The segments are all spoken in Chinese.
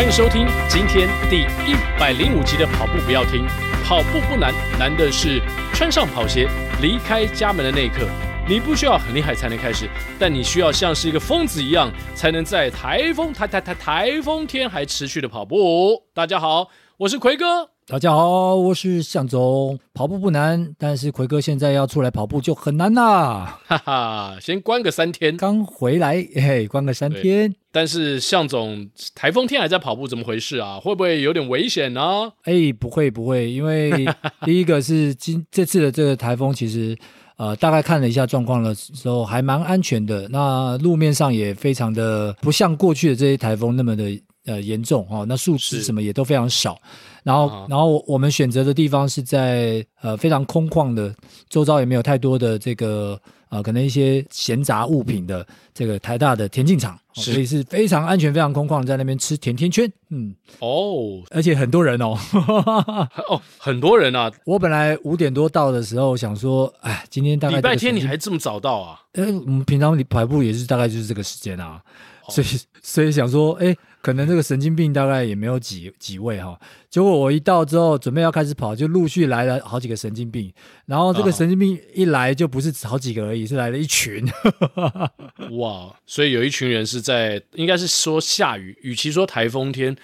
欢迎收听今天第一百零五集的跑步不要停，跑步不难，难的是穿上跑鞋离开家门的那一刻。你不需要很厉害才能开始，但你需要像是一个疯子一样，才能在台风台台台台风天还持续的跑步。大家好，我是奎哥。大家好，我是向总。跑步不难，但是奎哥现在要出来跑步就很难啦。哈哈，先关个三天，刚回来，嘿，关个三天。但是向总，台风天还在跑步，怎么回事啊？会不会有点危险呢？哎，不会不会，因为 第一个是今这次的这个台风，其实呃大概看了一下状况的时候，还蛮安全的。那路面上也非常的不像过去的这些台风那么的。呃，严重哦，那树枝什么也都非常少，然后，啊、然后我们选择的地方是在呃非常空旷的，周遭也没有太多的这个呃可能一些闲杂物品的这个台大的田径场，所以是非常安全、非常空旷，在那边吃甜甜圈，嗯，哦，而且很多人哦，哦，很多人啊，我本来五点多到的时候想说，哎，今天大概礼拜天你还这么早到啊？呃，我们平常你跑步也是大概就是这个时间啊，哦、所以所以想说，哎。可能这个神经病大概也没有几几位哈，结果我一到之后，准备要开始跑，就陆续来了好几个神经病，然后这个神经病一来就不是好几个而已，是来了一群。哇！所以有一群人是在，应该是说下雨，与其说台风天，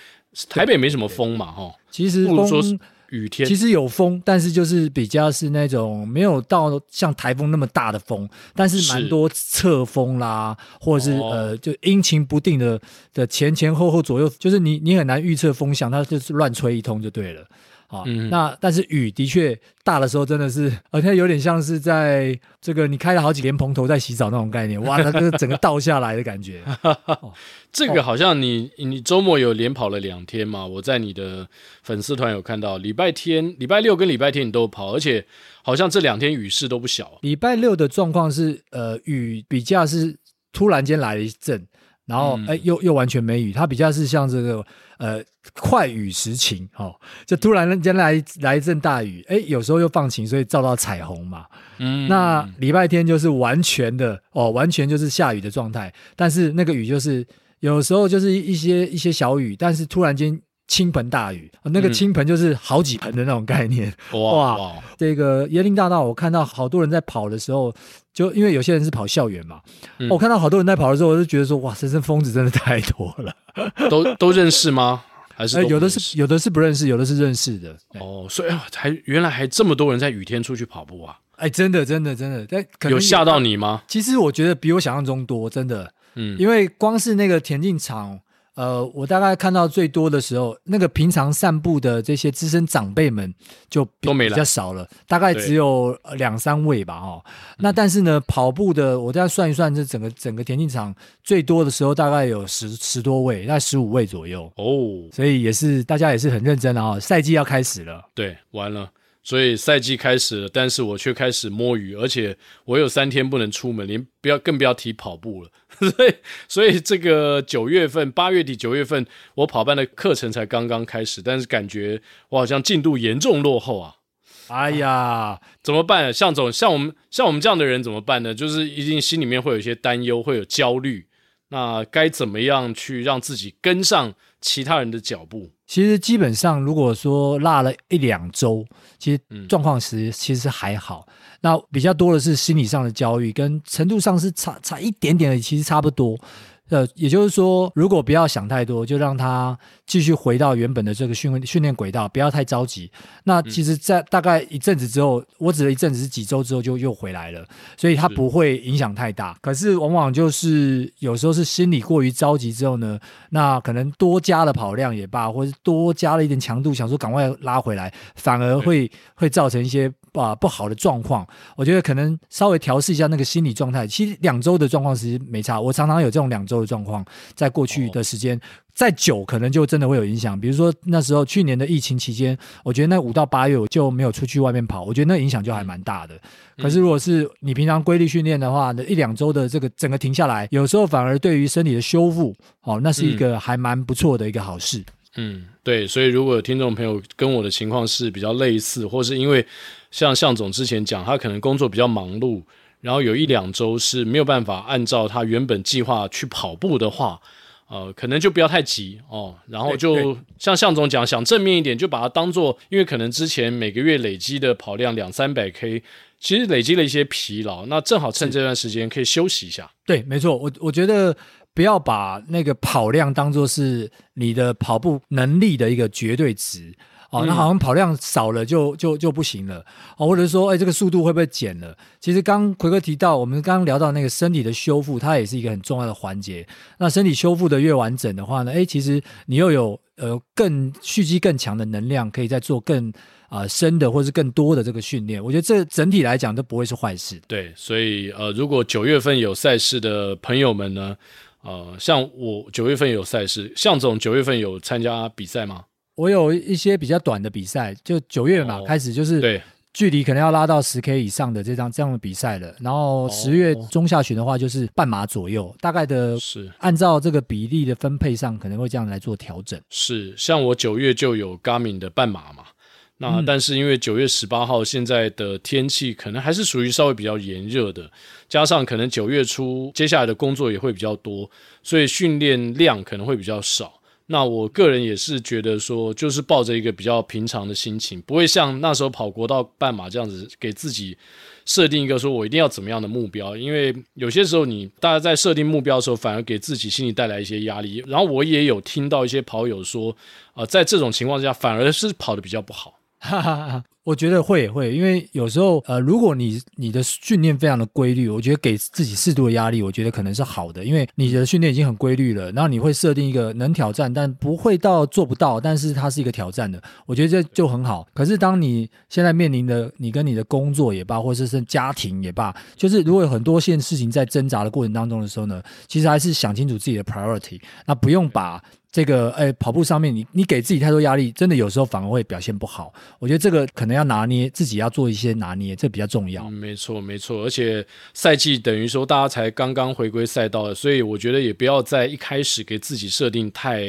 台北没什么风嘛哈，其实风。雨天。其实有风，但是就是比较是那种没有到像台风那么大的风，但是蛮多侧风啦，或者是、哦、呃就阴晴不定的的前前后后左右，就是你你很难预测风向，它就是乱吹一通就对了。啊，嗯、那但是雨的确大的时候真的是，而且有点像是在这个你开了好几年蓬头在洗澡那种概念，哇，那个整个倒下来的感觉。哦、这个好像你你周末有连跑了两天嘛？我在你的粉丝团有看到，礼拜天、礼拜六跟礼拜天你都跑，而且好像这两天雨势都不小。礼拜六的状况是，呃，雨比较是突然间来了一阵。然后，哎、嗯，又又完全没雨，它比较是像这个，呃，快雨时晴，哦，就突然间来来一阵大雨，哎，有时候又放晴，所以照到彩虹嘛。嗯，那礼拜天就是完全的，哦，完全就是下雨的状态，但是那个雨就是有时候就是一些一些小雨，但是突然间。倾盆大雨，那个倾盆就是好几盆的那种概念。嗯、哇，哇这个椰林大道，我看到好多人在跑的时候，就因为有些人是跑校园嘛，嗯、我看到好多人在跑的时候，我就觉得说，哇，这身疯子真的太多了。都都认识吗？还是、欸、有的是有的是不认识，有的是认识的。哦，所以还原来还这么多人在雨天出去跑步啊？哎、欸，真的真的真的，但有吓到你吗？其实我觉得比我想象中多，真的。嗯，因为光是那个田径场。呃，我大概看到最多的时候，那个平常散步的这些资深长辈们就比，比较少了，大概只有两三位吧，哈。那但是呢，跑步的，我再算一算，这整个整个田径场最多的时候，大概有十十多位，大概十五位左右哦。所以也是大家也是很认真的哈，赛季要开始了，对，完了。所以赛季开始了，但是我却开始摸鱼，而且我有三天不能出门，连不要更不要提跑步了。所以，所以这个九月份、八月底、九月份，我跑班的课程才刚刚开始，但是感觉我好像进度严重落后啊！哎呀，怎么办？向总，像我们像我们这样的人怎么办呢？就是一定心里面会有一些担忧，会有焦虑。那该怎么样去让自己跟上其他人的脚步？其实基本上，如果说落了一两周，其实状况是其实还好。那比较多的是心理上的焦虑，跟程度上是差差一点点的，其实差不多。呃，也就是说，如果不要想太多，就让他继续回到原本的这个训训练轨道，不要太着急。那其实，在大概一阵子之后，我指的一阵子是几周之后就又回来了，所以它不会影响太大。是。可是往往就是有时候是心理过于着急之后呢，那可能多加了跑量也罢，或者多加了一点强度，想说赶快拉回来，反而会会造成一些。啊，不好的状况，我觉得可能稍微调试一下那个心理状态。其实两周的状况其实没差，我常常有这种两周的状况，在过去的时间再久，可能就真的会有影响。比如说那时候去年的疫情期间，我觉得那五到八月我就没有出去外面跑，我觉得那影响就还蛮大的。可是如果是你平常规律训练的话，那一两周的这个整个停下来，有时候反而对于身体的修复，哦，那是一个还蛮不错的一个好事。嗯，嗯对，所以如果有听众朋友跟我的情况是比较类似，或是因为像向总之前讲，他可能工作比较忙碌，然后有一两周是没有办法按照他原本计划去跑步的话，呃，可能就不要太急哦。然后就像向总讲，想正面一点，就把它当做，因为可能之前每个月累积的跑量两三百 K，其实累积了一些疲劳，那正好趁这段时间可以休息一下。对，没错，我我觉得不要把那个跑量当做是你的跑步能力的一个绝对值。哦，那好像跑量少了就就就不行了哦，或者说，哎，这个速度会不会减了？其实刚奎哥提到，我们刚刚聊到那个身体的修复，它也是一个很重要的环节。那身体修复的越完整的话呢，哎，其实你又有呃更蓄积更强的能量，可以再做更啊、呃、深的或是更多的这个训练。我觉得这整体来讲都不会是坏事。对，所以呃，如果九月份有赛事的朋友们呢，呃，像我九月份有赛事，向总九月份有参加比赛吗？我有一些比较短的比赛，就九月嘛、哦、开始，就是对距离可能要拉到十 K 以上的这张这样的比赛了。然后十月中下旬的话，就是半马左右，大概的是按照这个比例的分配上，可能会这样来做调整。是，像我九月就有 Garmin 的半马嘛，那但是因为九月十八号现在的天气可能还是属于稍微比较炎热的，加上可能九月初接下来的工作也会比较多，所以训练量可能会比较少。那我个人也是觉得说，就是抱着一个比较平常的心情，不会像那时候跑国道半马这样子，给自己设定一个说我一定要怎么样的目标。因为有些时候你大家在设定目标的时候，反而给自己心里带来一些压力。然后我也有听到一些跑友说，呃，在这种情况下，反而是跑得比较不好。哈哈哈。我觉得会会，因为有时候，呃，如果你你的训练非常的规律，我觉得给自己适度的压力，我觉得可能是好的，因为你的训练已经很规律了，然后你会设定一个能挑战，但不会到做不到，但是它是一个挑战的，我觉得这就很好。可是当你现在面临的，你跟你的工作也罢，或者是家庭也罢，就是如果有很多件事情在挣扎的过程当中的时候呢，其实还是想清楚自己的 priority，那不用把。这个哎，跑步上面你你给自己太多压力，真的有时候反而会表现不好。我觉得这个可能要拿捏，自己要做一些拿捏，这比较重要。嗯，没错没错，而且赛季等于说大家才刚刚回归赛道，所以我觉得也不要在一开始给自己设定太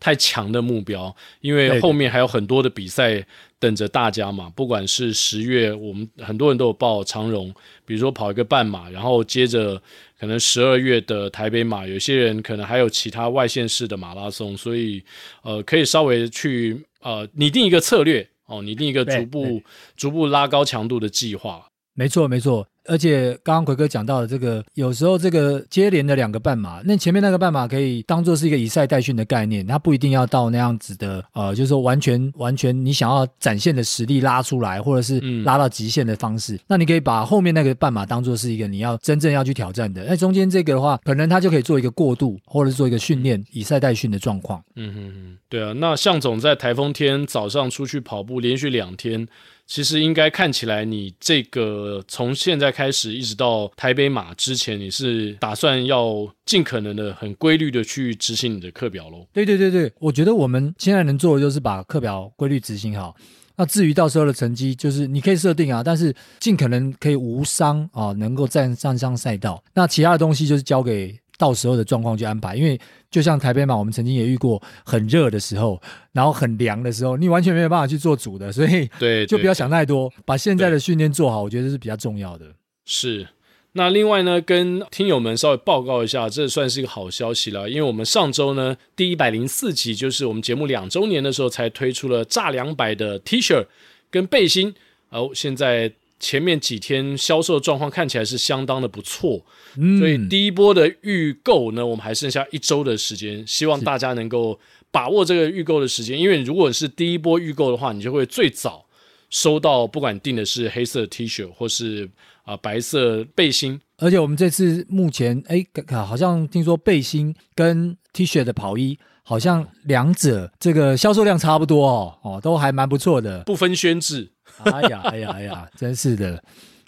太强的目标，因为后面还有很多的比赛。等着大家嘛，不管是十月，我们很多人都有报长荣，比如说跑一个半马，然后接着可能十二月的台北马，有些人可能还有其他外县市的马拉松，所以呃，可以稍微去呃拟定一个策略哦，拟定一个逐步逐步拉高强度的计划。没错，没错。而且刚刚奎哥讲到的这个，有时候这个接连的两个半马，那前面那个半马可以当做是一个以赛代训的概念，它不一定要到那样子的，呃，就是说完全完全你想要展现的实力拉出来，或者是拉到极限的方式，那你可以把后面那个半马当做是一个你要真正要去挑战的，那中间这个的话，可能它就可以做一个过渡，或者是做一个训练，以赛代训的状况。嗯嗯嗯，对啊，那向总在台风天早上出去跑步，连续两天。其实应该看起来，你这个从现在开始一直到台北马之前，你是打算要尽可能的很规律的去执行你的课表喽？对对对对，我觉得我们现在能做的就是把课表规律执行好。那至于到时候的成绩，就是你可以设定啊，但是尽可能可以无伤啊，能够站站上赛道。那其他的东西就是交给。到时候的状况去安排，因为就像台北嘛，我们曾经也遇过很热的时候，然后很凉的时候，你完全没有办法去做主的，所以对，就不要想太多，把现在的训练做好，我觉得是比较重要的。是，那另外呢，跟听友们稍微报告一下，这算是一个好消息了，因为我们上周呢，第一百零四集，就是我们节目两周年的时候，才推出了炸两百的 T 恤跟背心，哦，现在。前面几天销售状况看起来是相当的不错，嗯，所以第一波的预购呢，我们还剩下一周的时间，希望大家能够把握这个预购的时间，因为如果是第一波预购的话，你就会最早收到，不管订的是黑色 T 恤或是啊、呃、白色背心，而且我们这次目前哎，好像听说背心跟 T 恤的跑衣，好像两者这个销售量差不多哦，哦，都还蛮不错的，不分轩輊。哎呀，哎呀，哎呀，真是的。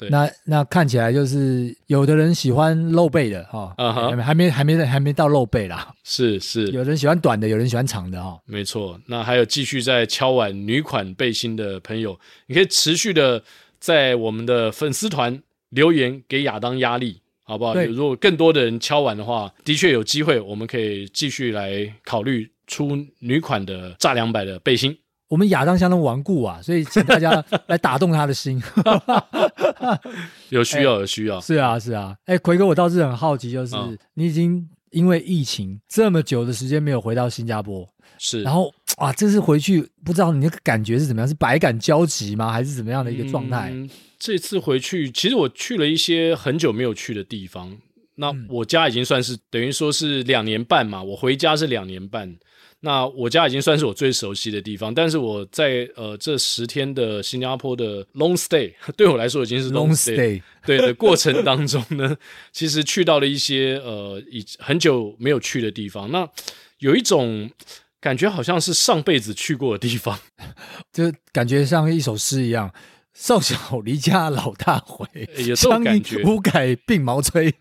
那那看起来就是有的人喜欢露背的哈，啊哈，还没还没还没到露背啦。是是，有人喜欢短的，有人喜欢长的哈。没错，那还有继续在敲碗女款背心的朋友，你可以持续的在我们的粉丝团留言给亚当压力，好不好？如果更多的人敲碗的话，的确有机会，我们可以继续来考虑出女款的炸两百的背心。我们亚当相当顽固啊，所以请大家来打动他的心。有需要，有需要。是啊，是啊。哎，奎哥，我倒是很好奇，就是你已经因为疫情这么久的时间没有回到新加坡，是，然后啊，这次回去不知道你那个感觉是怎么样？是百感交集吗？还是怎么样的一个状态？嗯，这次回去，其实我去了一些很久没有去的地方。那我家已经算是等于说是两年半嘛，我回家是两年半。那我家已经算是我最熟悉的地方，但是我在呃这十天的新加坡的 long stay，对我来说已经是 long stay, long stay 对的过程当中呢，其实去到了一些呃已很久没有去的地方，那有一种感觉好像是上辈子去过的地方，就感觉像一首诗一样，少小离家老大回，有这种感觉，无改鬓毛衰。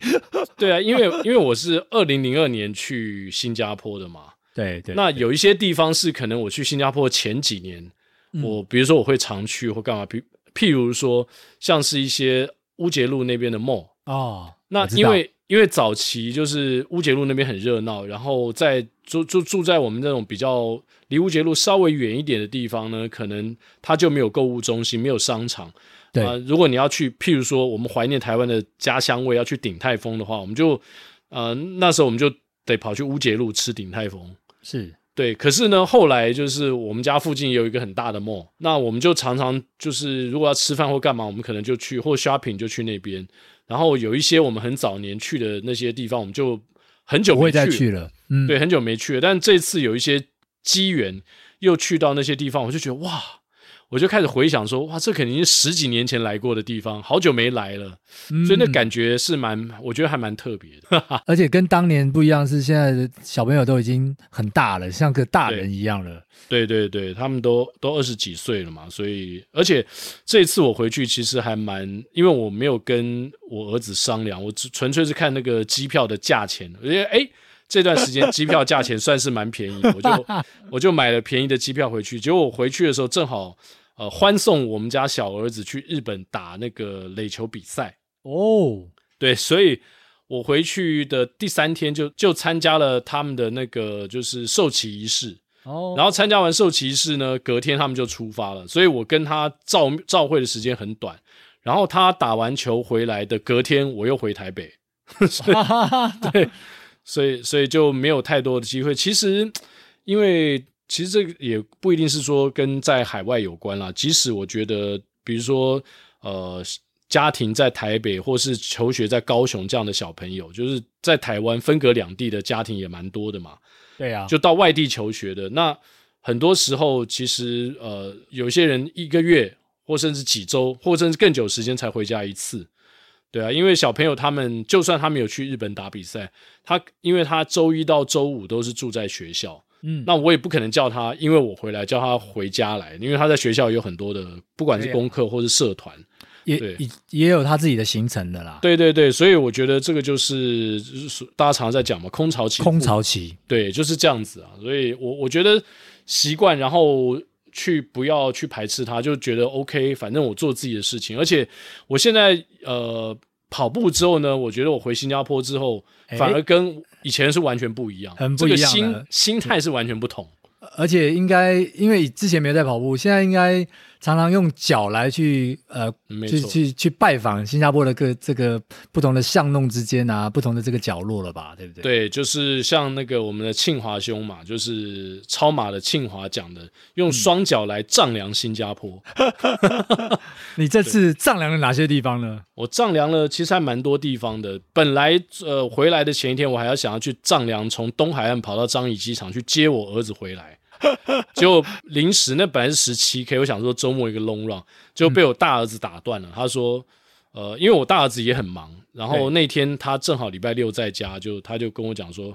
对啊，因为因为我是二零零二年去新加坡的嘛。对对，那有一些地方是可能我去新加坡前几年，嗯、我比如说我会常去或干嘛，譬譬如说像是一些乌节路那边的 mall 哦，那因为因为早期就是乌节路那边很热闹，然后在住住住在我们那种比较离乌节路稍微远一点的地方呢，可能它就没有购物中心，没有商场。对、呃，如果你要去，譬如说我们怀念台湾的家乡味，要去鼎泰丰的话，我们就呃那时候我们就得跑去乌节路吃鼎泰丰。是对，可是呢，后来就是我们家附近有一个很大的 mall，那我们就常常就是如果要吃饭或干嘛，我们可能就去或 shopping 就去那边。然后有一些我们很早年去的那些地方，我们就很久没去，不会再去了。嗯，对，很久没去了。但这次有一些机缘又去到那些地方，我就觉得哇。我就开始回想说，哇，这肯定是十几年前来过的地方，好久没来了，嗯、所以那感觉是蛮，我觉得还蛮特别的。而且跟当年不一样，是现在的小朋友都已经很大了，像个大人一样了。对对对，他们都都二十几岁了嘛，所以而且这一次我回去其实还蛮，因为我没有跟我儿子商量，我只纯粹是看那个机票的价钱，我觉得哎，这段时间机票价钱算是蛮便宜，我就 我就买了便宜的机票回去。结果我回去的时候正好。呃，欢送我们家小儿子去日本打那个垒球比赛哦，对，所以我回去的第三天就就参加了他们的那个就是授旗仪式哦，然后参加完授旗仪式呢，隔天他们就出发了，所以我跟他照照会的时间很短，然后他打完球回来的隔天我又回台北，对，所以所以就没有太多的机会。其实因为。其实这个也不一定是说跟在海外有关啦。即使我觉得，比如说，呃，家庭在台北或是求学在高雄这样的小朋友，就是在台湾分隔两地的家庭也蛮多的嘛。对啊，就到外地求学的，那很多时候其实呃，有些人一个月或甚至几周，或甚至更久时间才回家一次。对啊，因为小朋友他们就算他没有去日本打比赛，他因为他周一到周五都是住在学校。嗯，那我也不可能叫他，因为我回来叫他回家来，因为他在学校有很多的，不管是功课或是社团，也也也有他自己的行程的啦。对对对，所以我觉得这个就是，就是大家常常在讲嘛，空巢期。空巢期，对，就是这样子啊。所以我我觉得习惯，然后去不要去排斥他，就觉得 OK，反正我做自己的事情。而且我现在呃跑步之后呢，我觉得我回新加坡之后，反而跟。以前是完全不一样，很不一样，这个心心态是完全不同。而且应该，因为之前没有在跑步，现在应该常常用脚来去呃，去去去拜访新加坡的各这个不同的巷弄之间啊，不同的这个角落了吧，对不对？对，就是像那个我们的庆华兄嘛，就是超马的庆华讲的，用双脚来丈量新加坡。嗯、你这次丈量了哪些地方呢？我丈量了，其实还蛮多地方的。本来呃回来的前一天，我还要想要去丈量从东海岸跑到樟宜机场去接我儿子回来。结果临时那本来是十七 K，我想说周末一个 long run，就被我大儿子打断了。嗯、他说：“呃，因为我大儿子也很忙，然后那天他正好礼拜六在家，就他就跟我讲说，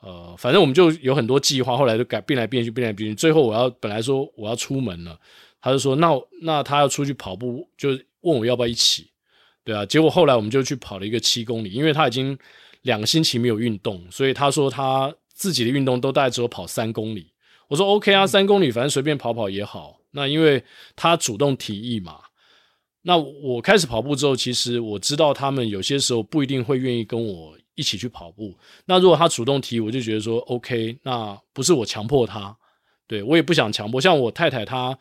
呃，反正我们就有很多计划，后来就改变来变去，变来变去。最后我要本来说我要出门了，他就说那那他要出去跑步，就问我要不要一起，对啊。结果后来我们就去跑了一个七公里，因为他已经两个星期没有运动，所以他说他自己的运动都大概只有跑三公里。”我说 OK 啊，三公里反正随便跑跑也好。那因为他主动提议嘛，那我开始跑步之后，其实我知道他们有些时候不一定会愿意跟我一起去跑步。那如果他主动提，我就觉得说 OK，那不是我强迫他，对，我也不想强迫。像我太太她，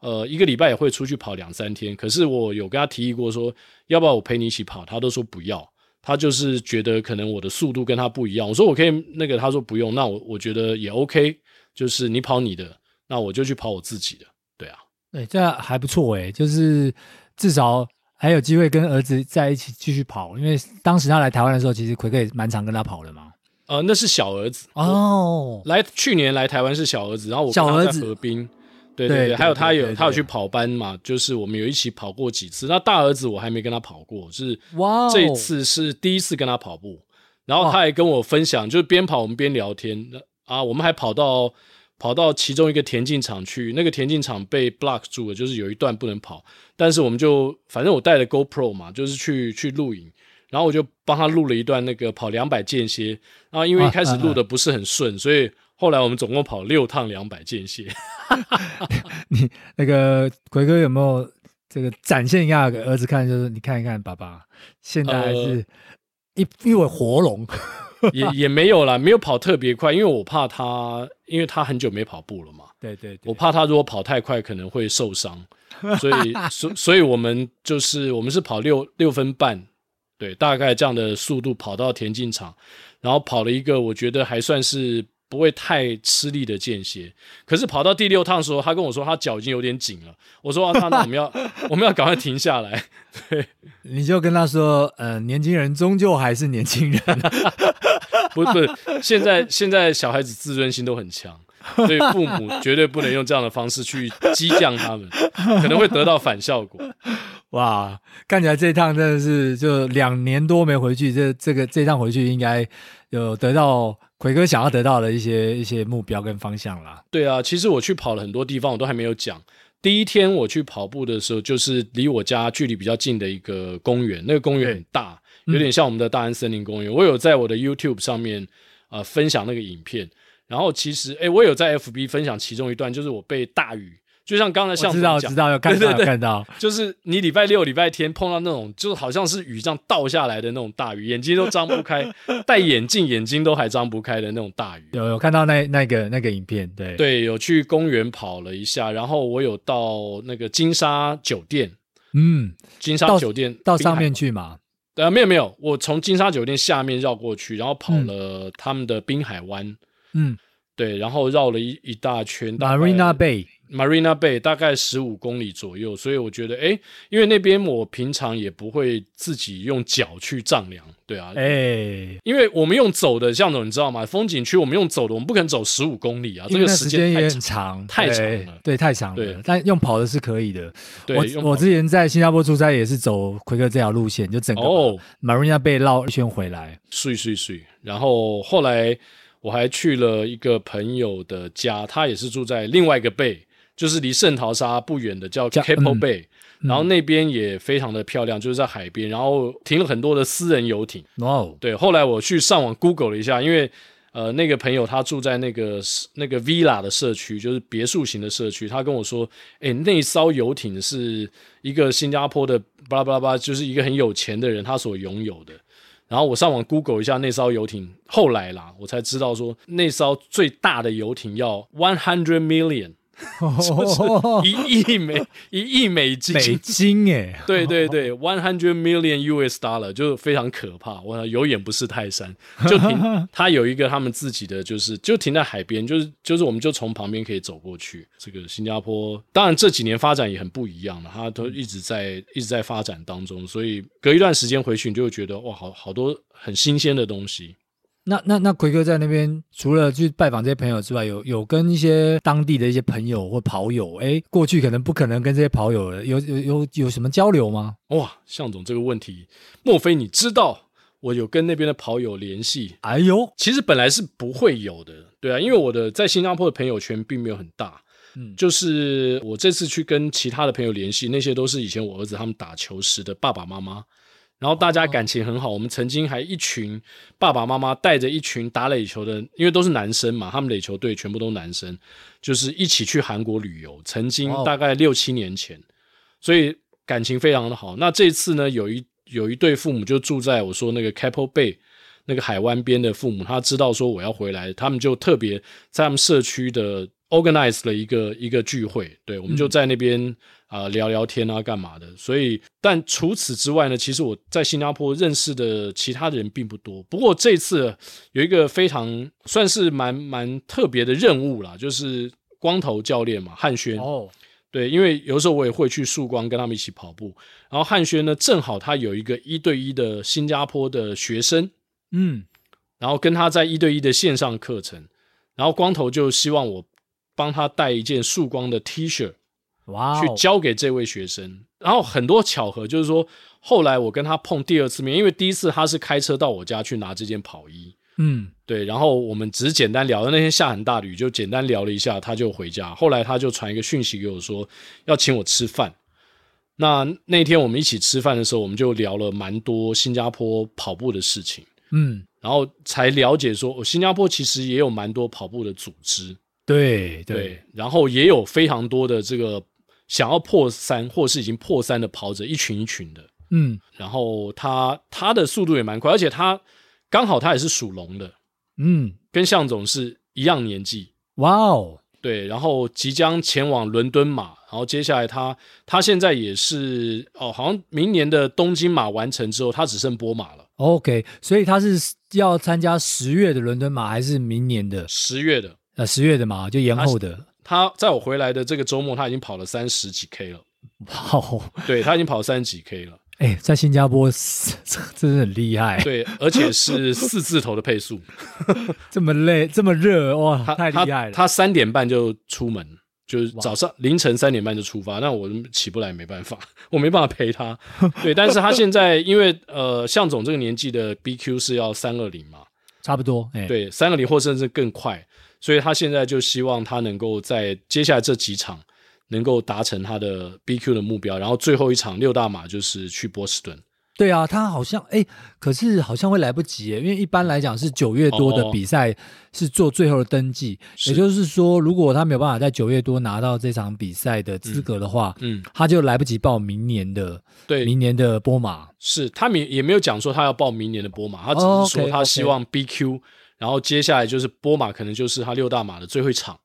呃，一个礼拜也会出去跑两三天，可是我有跟他提议过说，要不要我陪你一起跑，他都说不要。他就是觉得可能我的速度跟他不一样。我说我可以那个，他说不用。那我我觉得也 OK，就是你跑你的，那我就去跑我自己的。对啊，对，这还不错哎，就是至少还有机会跟儿子在一起继续跑。因为当时他来台湾的时候，其实奎哥也蛮常跟他跑的嘛。呃，那是小儿子哦，来去年来台湾是小儿子，然后我小儿子河滨。对对对，对对对，还有他有他有去跑班嘛，就是我们有一起跑过几次。那大儿子我还没跟他跑过，是哇，这一次是第一次跟他跑步。然后他还跟我分享，就是边跑我们边聊天。啊，我们还跑到跑到其中一个田径场去，那个田径场被 block 住了，就是有一段不能跑。但是我们就反正我带了 GoPro 嘛，就是去去录影，然后我就帮他录了一段那个跑两百间歇。然后因为一开始录的不是很顺，所以。后来我们总共跑六趟两百间歇。你那个鬼哥有没有这个展现一下给儿子看？就是你看一看，爸爸现在还是一一尾活龙。也也没有啦，没有跑特别快，因为我怕他，因为他很久没跑步了嘛。对对对，我怕他如果跑太快可能会受伤，所以 所所以我们就是我们是跑六六分半，对，大概这样的速度跑到田径场，然后跑了一个我觉得还算是。不会太吃力的间歇，可是跑到第六趟的时候，他跟我说他脚已经有点紧了。我说啊，那那我们要 我们要赶快停下来。对，你就跟他说，呃，年轻人终究还是年轻人。不不，现在现在小孩子自尊心都很强，所以父母 绝对不能用这样的方式去激将他们，可能会得到反效果。哇，看起来这一趟真的是就两年多没回去，这这个这趟回去应该有得到。奎哥想要得到的一些一些目标跟方向啦。对啊，其实我去跑了很多地方，我都还没有讲。第一天我去跑步的时候，就是离我家距离比较近的一个公园，那个公园很大，有点像我们的大安森林公园。嗯、我有在我的 YouTube 上面呃分享那个影片，然后其实诶，我有在 FB 分享其中一段，就是我被大雨。就像刚才像知道知道有看到 有看到，就是你礼拜六礼拜天碰到那种，就是好像是雨这样倒下来的那种大雨，眼睛都张不开，戴眼镜眼睛都还张不开的那种大雨。有有看到那那个那个影片，对对，有去公园跑了一下，然后我有到那个金沙酒店，嗯，金沙酒店到，到上面去嘛？呃，没有没有，我从金沙酒店下面绕过去，然后跑了他们的滨海湾，嗯，对，然后绕了一一大圈，Marina Bay。Marina Bay 大概十五公里左右，所以我觉得，哎，因为那边我平常也不会自己用脚去丈量，对啊，哎，因为我们用走的，像总你知道吗？风景区我们用走的，我们不可能走十五公里啊，这个时间也很长，太长了，对，太长了。但用跑的是可以的。对，我我之前在新加坡出差也是走奎克这条路线，就整个 Marina Bay 绕一圈回来，睡睡睡。然后后来我还去了一个朋友的家，他也是住在另外一个 bay。就是离圣淘沙不远的叫 Capel Bay，嗯，然后那边也非常的漂亮，就是在海边，然后停了很多的私人游艇。哦，对，后来我去上网 Google 了一下，因为呃那个朋友他住在那个那个 Villa 的社区，就是别墅型的社区，他跟我说，哎，那艘游艇是一个新加坡的巴拉巴拉巴，就是一个很有钱的人他所拥有的。然后我上网 Google 一下那艘游艇，后来啦，我才知道说那艘最大的游艇要 one hundred million。一亿美 一亿美金，美金哎，对对对，one hundred million US dollar 就非常可怕。我有眼不识泰山，就停，他有一个他们自己的，就是就停在海边，就是就是我们就从旁边可以走过去。这个新加坡当然这几年发展也很不一样了，它都一直在一直在发展当中，所以隔一段时间回去，你就会觉得哇，好好多很新鲜的东西。那那那奎哥在那边除了去拜访这些朋友之外，有有跟一些当地的一些朋友或跑友，哎，过去可能不可能跟这些跑友有有有有什么交流吗？哇，向总这个问题，莫非你知道我有跟那边的跑友联系？哎呦，其实本来是不会有的，对啊，因为我的在新加坡的朋友圈并没有很大，嗯，就是我这次去跟其他的朋友联系，那些都是以前我儿子他们打球时的爸爸妈妈。然后大家感情很好，我们曾经还一群爸爸妈妈带着一群打垒球的，因为都是男生嘛，他们垒球队全部都男生，就是一起去韩国旅游。曾经大概六七年前，所以感情非常的好。那这次呢，有一有一对父母就住在我说那个 Keppel Bay 那个海湾边的父母，他知道说我要回来，他们就特别在他们社区的 organize 了一个一个聚会，对，我们就在那边。啊、呃、聊聊天啊干嘛的。所以，但除此之外呢，其实我在新加坡认识的其他的人并不多。不过这次有一个非常算是蛮蛮特别的任务啦，就是光头教练嘛，汉轩。哦，对，因为有时候我也会去曙光跟他们一起跑步。然后汉轩呢，正好他有一个一对一的新加坡的学生，嗯，然后跟他在一对一的线上课程。然后光头就希望我帮他带一件曙光的 T 恤，哇，去交给这位学生。然后很多巧合，就是说后来我跟他碰第二次面，因为第一次他是开车到我家去拿这件跑衣，嗯，对。然后我们只是简单聊，那天下很大雨，就简单聊了一下，他就回家。后来他就传一个讯息给我说要请我吃饭。那那天我们一起吃饭的时候，我们就聊了蛮多新加坡跑步的事情，嗯。然后才了解说，新加坡其实也有蛮多跑步的组织，对对，对，然后也有非常多的这个想要破三或是已经破三的跑者，一群一群的，嗯，然后他他的速度也蛮快，而且他刚好他也是属龙的，嗯，跟向总是一样年纪，哇哦，对，然后即将前往伦敦马，然后接下来他他现在也是哦，好像明年的东京马完成之后，他只剩波马了。OK，所以他是要参加十月的伦敦马，还是明年的？十月的？呃，十月的马就延后的。他，在我回来的这个周末，他已经跑了三十几 K 了。哇，对，他已经跑了三十几 K 了。哎、欸，在新加坡 真的很厉害。对，而且是四字头的配速，这么累，这么热，哇，他太厉害了。他三点半就出门。就是早上凌晨三点半就出发，那我起不来，没办法，我没办法陪他。对，但是他现在因为呃，向总这个年纪的 BQ 是要三二零嘛，差不多，欸、对，三二零或甚至更快，所以他现在就希望他能够在接下来这几场能够达成他的 BQ 的目标，然后最后一场六大马就是去波士顿。对啊，他好像哎，可是好像会来不及耶，因为一般来讲是九月多的比赛是做最后的登记，也就是说，如果他没有办法在九月多拿到这场比赛的资格的话，嗯，嗯，他就来不及报明年的，对，明年的波马。是他没也没有讲说他要报明年的波马，他只是说他希望 BQ，哦，然后接下来就是波马，可能就是他六大马的最后一场。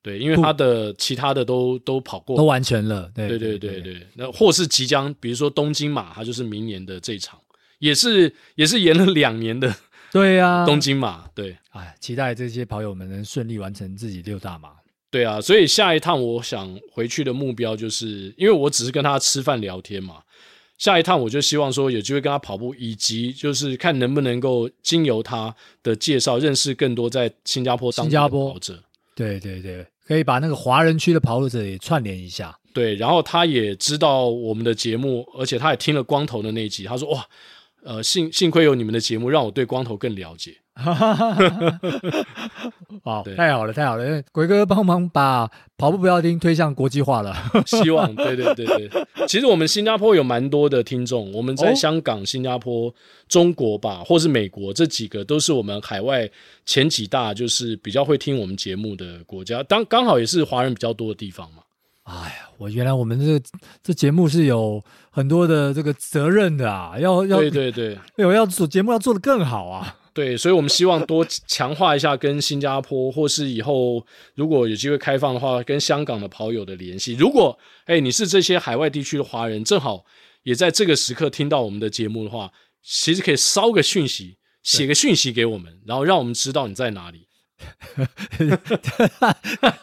对，因为他的其他的都都跑过，都完成了。对对对对对，那或是即将，比如说东京马，它就是明年的这一场，也是也是延了两年的。对呀，东京马，对，哎，期待这些跑友们能顺利完成自己六大马。对啊，所以下一趟我想回去的目标就是，因为我只是跟他吃饭聊天嘛，下一趟我就希望说有机会跟他跑步，以及就是看能不能够经由他的介绍认识更多在新加坡当地的跑者。对对对，可以把那个华人区的跑者也串联一下。对，然后他也知道我们的节目，而且他也听了光头的那一集。他说：“哇，呃，幸幸亏有你们的节目，让我对光头更了解。”哈哈哈哈哈！好，太好了，太好了！鬼哥帮忙把跑步不要听推向国际化了，希望对对对对。其实我们新加坡有蛮多的听众，我们在香港、哦、新加坡、中国吧，或是美国这几个都是我们海外前几大，就是比较会听我们节目的国家。当刚好也是华人比较多的地方嘛。哎呀，我原来我们这这节目是有很多的这个责任的啊，要要对对对，有要做节目要做的更好啊。对，所以，我们希望多强化一下跟新加坡，或是以后如果有机会开放的话，跟香港的跑友的联系。如果哎，你是这些海外地区的华人，正好也在这个时刻听到我们的节目的话，其实可以捎个讯息，写个讯息给我们，然后让我们知道你在哪里。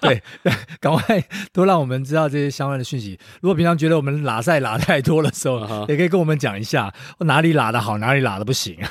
对，赶快多让我们知道这些相关的讯息。如果平常觉得我们拉赛拉太多的时候，uh -huh. 也可以跟我们讲一下，我哪里拉的好，哪里拉的不行。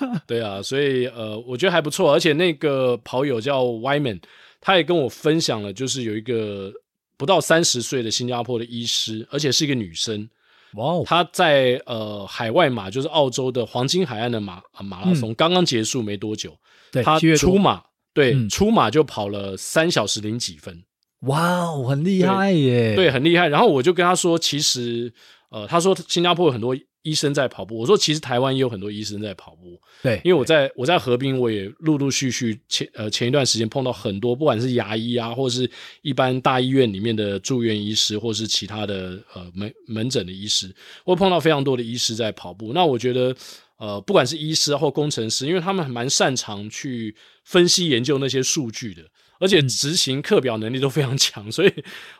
对啊，所以呃，我觉得还不错。而且那个跑友叫 Wyman，他也跟我分享了，就是有一个不到三十岁的新加坡的医师，而且是一个女生。哇哦，他在呃海外马，就是澳洲的黄金海岸的马马拉松刚刚结束没多久。他出马，对、嗯，出马就跑了三小时零几分，哇哦，很厉害耶！对，对很厉害。然后我就跟他说，其实，呃，他说新加坡有很多医生在跑步，我说其实台湾也有很多医生在跑步。对，因为我在我在河滨，我也陆陆续续前呃前一段时间碰到很多，不管是牙医啊，或是一般大医院里面的住院医师，或是其他的呃门门诊的医师，我碰到非常多的医师在跑步。那我觉得。呃，不管是医师或工程师，因为他们蛮擅长去分析研究那些数据的而且执行课表能力都非常强，所以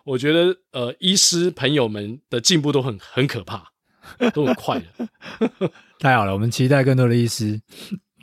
我觉得呃，医师朋友们的进步都很很可怕，都很快的。太好了，我们期待更多的医师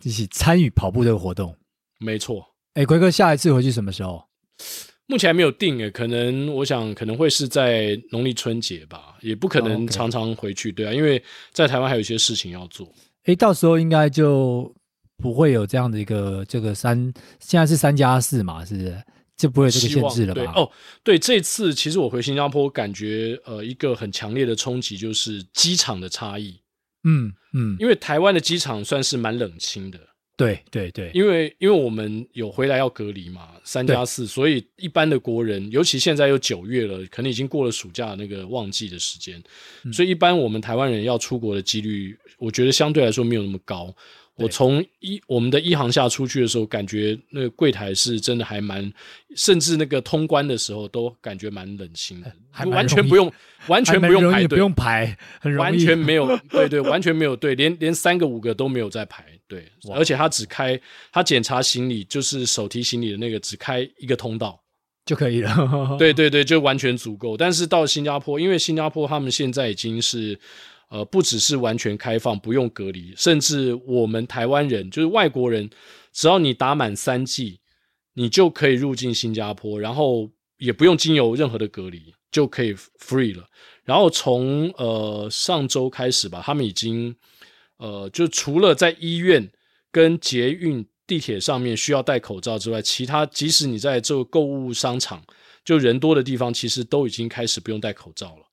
一起参与跑步这个活动。没错，哎，奎哥，下一次回去什么时候？目前还没有定诶，可能我想可能会是在农历春节吧，也不可能常常回去，对啊，因为在台湾还有一些事情要做。哎，到时候应该就不会有这样的一个这个三，现在是三加四嘛，是不是？就不会有这个限制了吧？对哦，对，这次其实我回新加坡，感觉呃一个很强烈的冲击就是机场的差异。嗯嗯，因为台湾的机场算是蛮冷清的。对对对，因为因为我们有回来要隔离嘛，三加四，所以一般的国人，尤其现在又九月了，可能已经过了暑假那个旺季的时间，嗯、所以一般我们台湾人要出国的几率，我觉得相对来说没有那么高。我从一我们的一航下出去的时候，感觉那个柜台是真的还蛮，甚至那个通关的时候都感觉蛮冷清的，完全不用完全不用排队，不用排，很容易，完全没有 对对，完全没有队，连连三个五个都没有在排。对，而且他只开他检查行李，就是手提行李的那个，只开一个通道就可以了。对对对，就完全足够。但是到新加坡，因为新加坡他们现在已经是呃，不只是完全开放，不用隔离，甚至我们台湾人就是外国人，只要你打满三剂，你就可以入境新加坡，然后也不用经由任何的隔离，就可以 free 了。然后从呃上周开始吧，他们已经。呃，就除了在医院跟捷运、地铁上面需要戴口罩之外，其他即使你在这个购物商场，就人多的地方，其实都已经开始不用戴口罩了。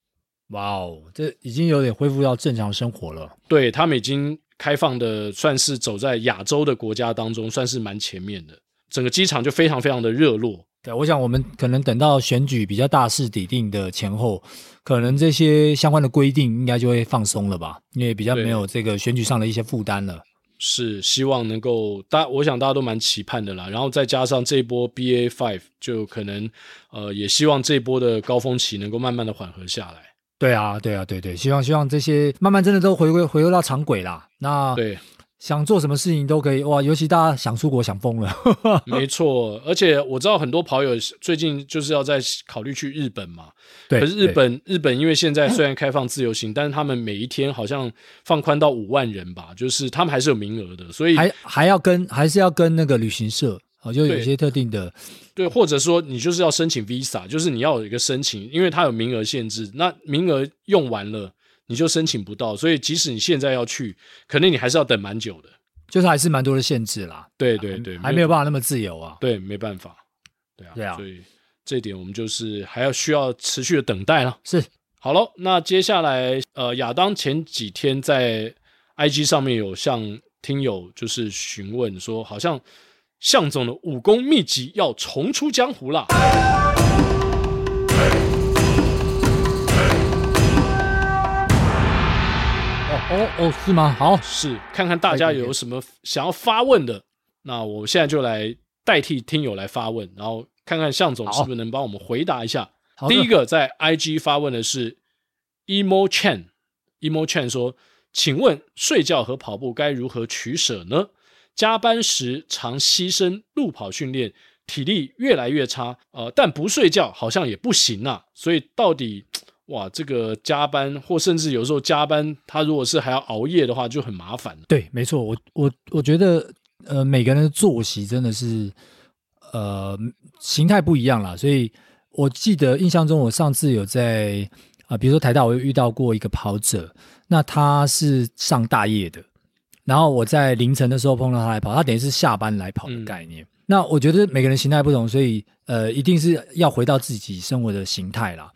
哇哦，这已经有点恢复到正常生活了。对，他们已经开放的，算是走在亚洲的国家当中，算是蛮前面的。整个机场就非常非常的热络。对，我想我们可能等到选举比较大势底定的前后，可能这些相关的规定应该就会放松了吧，因为比较没有这个选举上的一些负担了。是，希望能够大，我想大家都蛮期盼的啦。然后再加上这一波 BA five，就可能呃，也希望这一波的高峰期能够慢慢的缓和下来。对啊，对啊，对对，希望希望这些慢慢真的都回归回归到常轨啦。那对。想做什么事情都可以哇，尤其大家想出国想疯了。没错，而且我知道很多跑友最近就是要在考虑去日本嘛。对，可是日本日本因为现在虽然开放自由行，但是他们每一天好像放宽到五万人吧，就是他们还是有名额的，所以还还要跟还是要跟那个旅行社啊，就有一些特定的对，对，或者说你就是要申请 Visa，就是你要有一个申请，因为它有名额限制，那名额用完了。你就申请不到，所以即使你现在要去，可能你还是要等蛮久的，就是还是蛮多的限制啦。对对对，还没有办法那么自由啊。对，没办法。对啊，对啊，所以这一点我们就是还要需要持续的等待了。是，好了，那接下来呃，亚当前几天在 IG 上面有向听友就是询问说，好像象总的武功秘籍要重出江湖了。哦哦哦，是吗？好，是看看大家有什么想要发问的，那我现在就来代替听友来发问，然后看看向总是不是能帮我们回答一下。第一个在 IG 发问的是 Emo Chen，Emo Chen 说：“请问睡觉和跑步该如何取舍呢？加班时常牺牲路跑训练，体力越来越差，呃，但不睡觉好像也不行啊，所以到底？”哇，这个加班或甚至有时候加班，他如果是还要熬夜的话，就很麻烦。对，没错，我我我觉得，呃，每个人的作息真的是，呃，形态不一样啦。所以我记得印象中，我上次有在啊、比如说台大，我有遇到过一个跑者，那他是上大夜的，然后我在凌晨的时候碰到他来跑，他等于是下班来跑的概念。嗯那我觉得每个人形态不同，所以呃，一定是要回到自己生活的形态啦。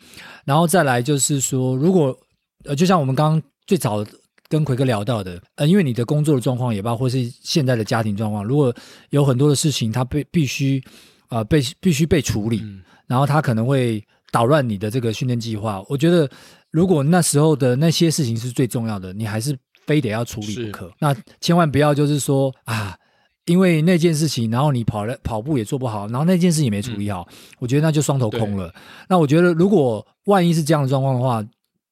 然后再来就是说，如果呃，就像我们刚刚最早跟奎哥聊到的，呃，因为你的工作的状况也包括是现在的家庭状况，如果有很多的事情，他被必须呃被必须被处理，嗯、然后他可能会捣乱你的这个训练计划。我觉得如果那时候的那些事情是最重要的，你还是非得要处理不可。那千万不要就是说啊。因为那件事情，然后你跑了跑步也做不好，然后那件事情也没处理好，嗯、我觉得那就双头空了。那我觉得，如果万一是这样的状况的话，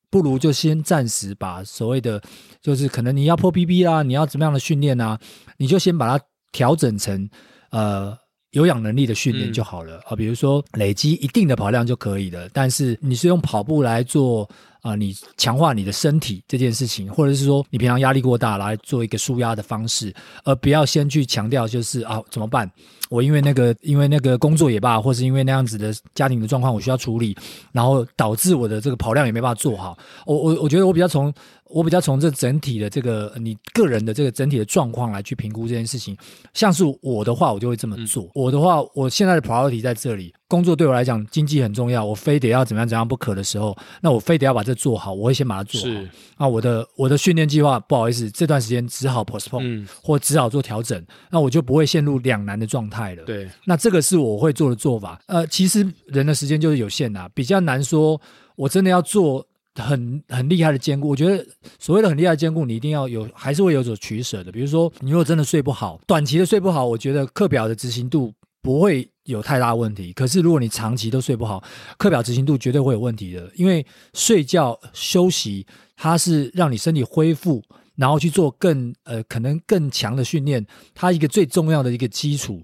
不如就先暂时把所谓的，就是可能你要破 PB 啦，你要怎么样的训练啊，你就先把它调整成呃有氧能力的训练就好了啊，嗯、比如说累积一定的跑量就可以了。但是你是用跑步来做啊、你强化你的身体这件事情，或者是说你平常压力过大来做一个舒压的方式，而不要先去强调就是啊怎么办？我因为那个因为那个工作也罢，或是因为那样子的家庭的状况我需要处理，然后导致我的这个跑量也没办法做好。我我我觉得我比较从。我比较从这整体的这个你个人的这个整体的状况来去评估这件事情。像是我的话，我就会这么做。嗯、我的话，我现在的 priority 在这里，工作对我来讲经济很重要，我非得要怎么样怎样不可的时候，那我非得要把这做好，我会先把它做好。是啊，我的我的训练计划，不好意思，这段时间只好 postpone，、嗯、或只好做调整，那我就不会陷入两难的状态了。对，那这个是我会做的做法。呃，其实人的时间就是有限的，比较难说，我真的要做。很很厉害的兼顾，我觉得所谓的很厉害的兼顾，你一定要有，还是会有所取舍的。比如说，你如果真的睡不好，短期的睡不好，我觉得课表的执行度不会有太大问题。可是如果你长期都睡不好，课表执行度绝对会有问题的。因为睡觉休息，它是让你身体恢复，然后去做更呃可能更强的训练，它一个最重要的一个基础。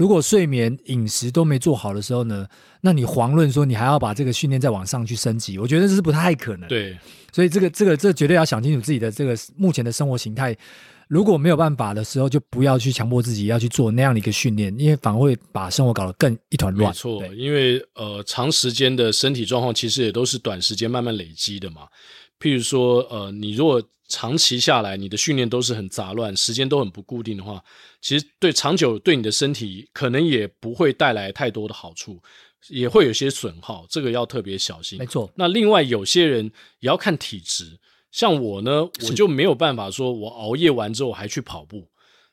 如果睡眠、饮食都没做好的时候呢，那你遑论说你还要把这个训练再往上去升级，我觉得这是不太可能。对，所以这个、这个、这绝对要想清楚自己的这个目前的生活形态。如果没有办法的时候，就不要去强迫自己要去做那样的一个训练，因为反而会把生活搞得更一团乱。没错，因为呃，长时间的身体状况其实也都是短时间慢慢累积的嘛。譬如说，呃，你如果长期下来，你的训练都是很杂乱，时间都很不固定的话，其实对长久对你的身体可能也不会带来太多的好处，也会有些损耗，这个要特别小心。没错。那另外有些人也要看体质，像我呢，我就没有办法说我熬夜完之后还去跑步。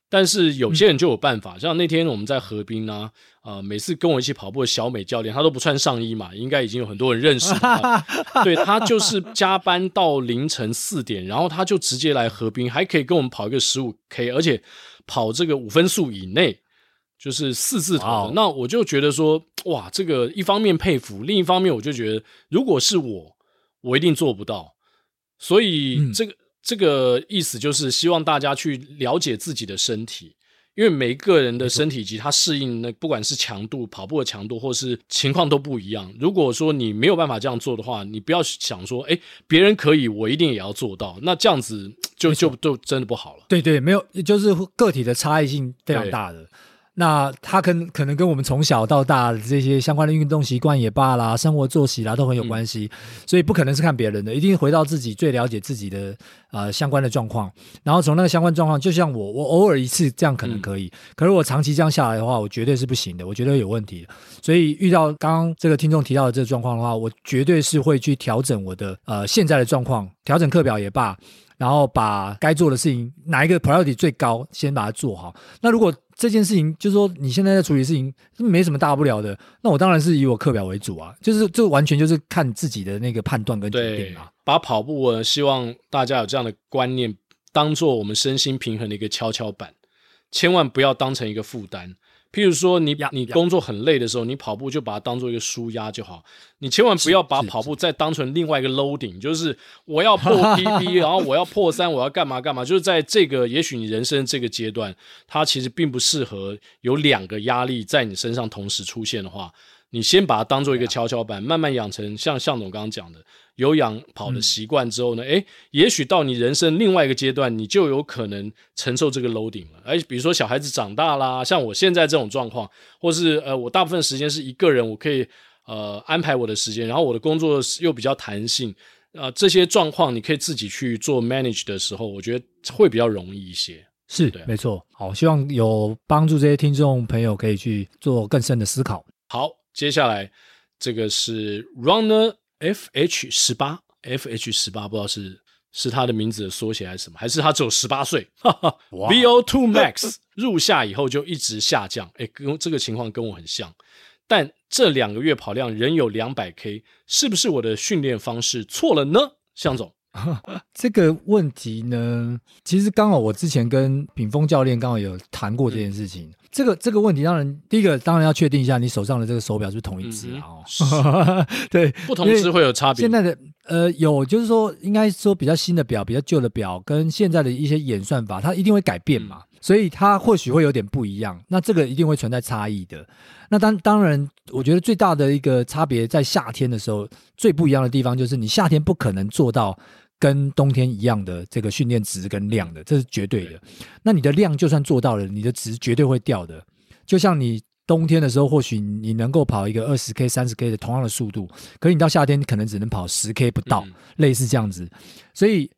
但是有些人就有办法，嗯、像那天我们在河滨呢，呃，每次跟我一起跑步的小美教练，她都不穿上衣嘛，应该已经有很多人认识她。对，她就是加班到凌晨四点，然后她就直接来河滨，还可以跟我们跑一个十五 K，而且跑这个五分速以内，就是四字头的。哦、那我就觉得说，哇，这个一方面佩服，另一方面我就觉得，如果是我，我一定做不到。所以这个。嗯这个意思就是希望大家去了解自己的身体，因为每个人的身体及他适应的不管是强度、跑步的强度，或是情况都不一样。如果说你没有办法这样做的话，你不要想说，哎，别人可以，我一定也要做到。那这样子就就就真的不好了。对对，没有，就是个体的差异性非常大的。那他可能可能跟我们从小到大的这些相关的运动习惯也罢啦，生活作息啦都很有关系，嗯、所以不可能是看别人的，一定回到自己最了解自己的呃相关的状况，然后从那个相关状况，就像我我偶尔一次这样可能可以，嗯、可是我长期这样下来的话，我绝对是不行的，我觉得有问题的。所以遇到刚刚这个听众提到的这个状况的话，我绝对是会去调整我的呃现在的状况，调整课表也罢，然后把该做的事情哪一个 priority 最高，先把它做好。那如果这件事情就是说，你现在在处理事情没什么大不了的，那我当然是以我课表为主啊，就是这完全就是看自己的那个判断跟决定啊。把跑步呢，希望大家有这样的观念，当做我们身心平衡的一个跷跷板，千万不要当成一个负担。譬如说你，你你工作很累的时候，你跑步就把它当做一个舒压就好。你千万不要把跑步再当成另外一个 loading，就是我要破 PB，然后我要破三，我要干嘛干嘛。就是在这个也许你人生这个阶段，它其实并不适合有两个压力在你身上同时出现的话。你先把它当做一个跷跷板，慢慢养成像向总刚刚讲的有氧跑的习惯之后呢，诶，也许到你人生另外一个阶段，你就有可能承受这个 loading 了。诶，比如说小孩子长大啦，像我现在这种状况，或是呃，我大部分时间是一个人，我可以呃安排我的时间，然后我的工作又比较弹性，呃，这些状况你可以自己去做 manage 的时候，我觉得会比较容易一些。是，对，没错。好，希望有帮助这些听众朋友可以去做更深的思考。好。接下来这个是 Runner FH 十八，FH 十八不知道是是他的名字的缩写还是什么，还是他只有十八岁？哈哈，VO2 Max 入夏以后就一直下降，诶，跟这个情况跟我很像，但这两个月跑量仍有两百 K，是不是我的训练方式错了呢？向总。这个问题呢，其实刚好我之前跟品峰教练刚好有谈过这件事情。嗯、这个这个问题，当然第一个当然要确定一下你手上的这个手表是不是同一只啊？哦，对，不同只会有差别。现在的呃，有就是说，应该说比较新的表、比较旧的表，跟现在的一些演算法，它一定会改变嘛。嗯所以它或许会有点不一样。那这个一定会存在差异的。那当当然，我觉得最大的一个差别在夏天的时候，最不一样的地方就是你夏天不可能做到跟冬天一样的这个训练值跟量的，这是绝对的。那你的量就算做到了，你的值绝对会掉的。就像你冬天的时候，或许你能够跑一个二十 K、三十 K 的同样的速度，可是你到夏天可能只能跑十 K 不到，类似这样子。所以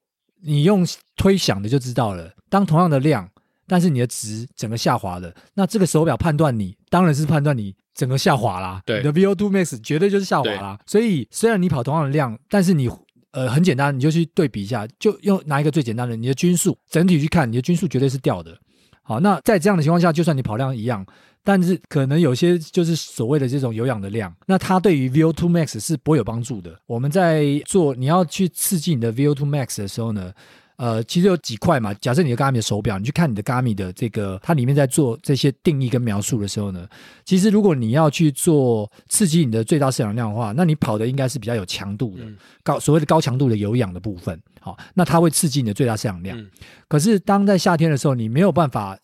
你用推想的就知道了，当同样的量。但是你的值整个下滑了，那这个手表判断你当然是判断你整个下滑啦。对，你的 VO2 max 绝对就是下滑啦。所以虽然你跑同样的量，但是你呃很简单，你就去对比一下，就用拿一个最简单的，你的均速整体去看，你的均速绝对是掉的。好，那在这样的情况下，就算你跑量一样，但是可能有些就是所谓的这种有氧的量，那它对于 VO2 max 是不会有帮助的。我们在做你要去刺激你的 VO2 max 的时候呢，呃，其实有几块嘛。假设你的 Garmin 的手表，你去看你的 Garmin 的这个，它里面在做这些定义跟描述的时候呢，其实如果你要去做刺激你的最大摄氧量的话，那你跑的应该是比较有强度的，高所谓的高强度的有氧的部分。好，那它会刺激你的最大摄氧量。可是当在夏天的时候，你没有办法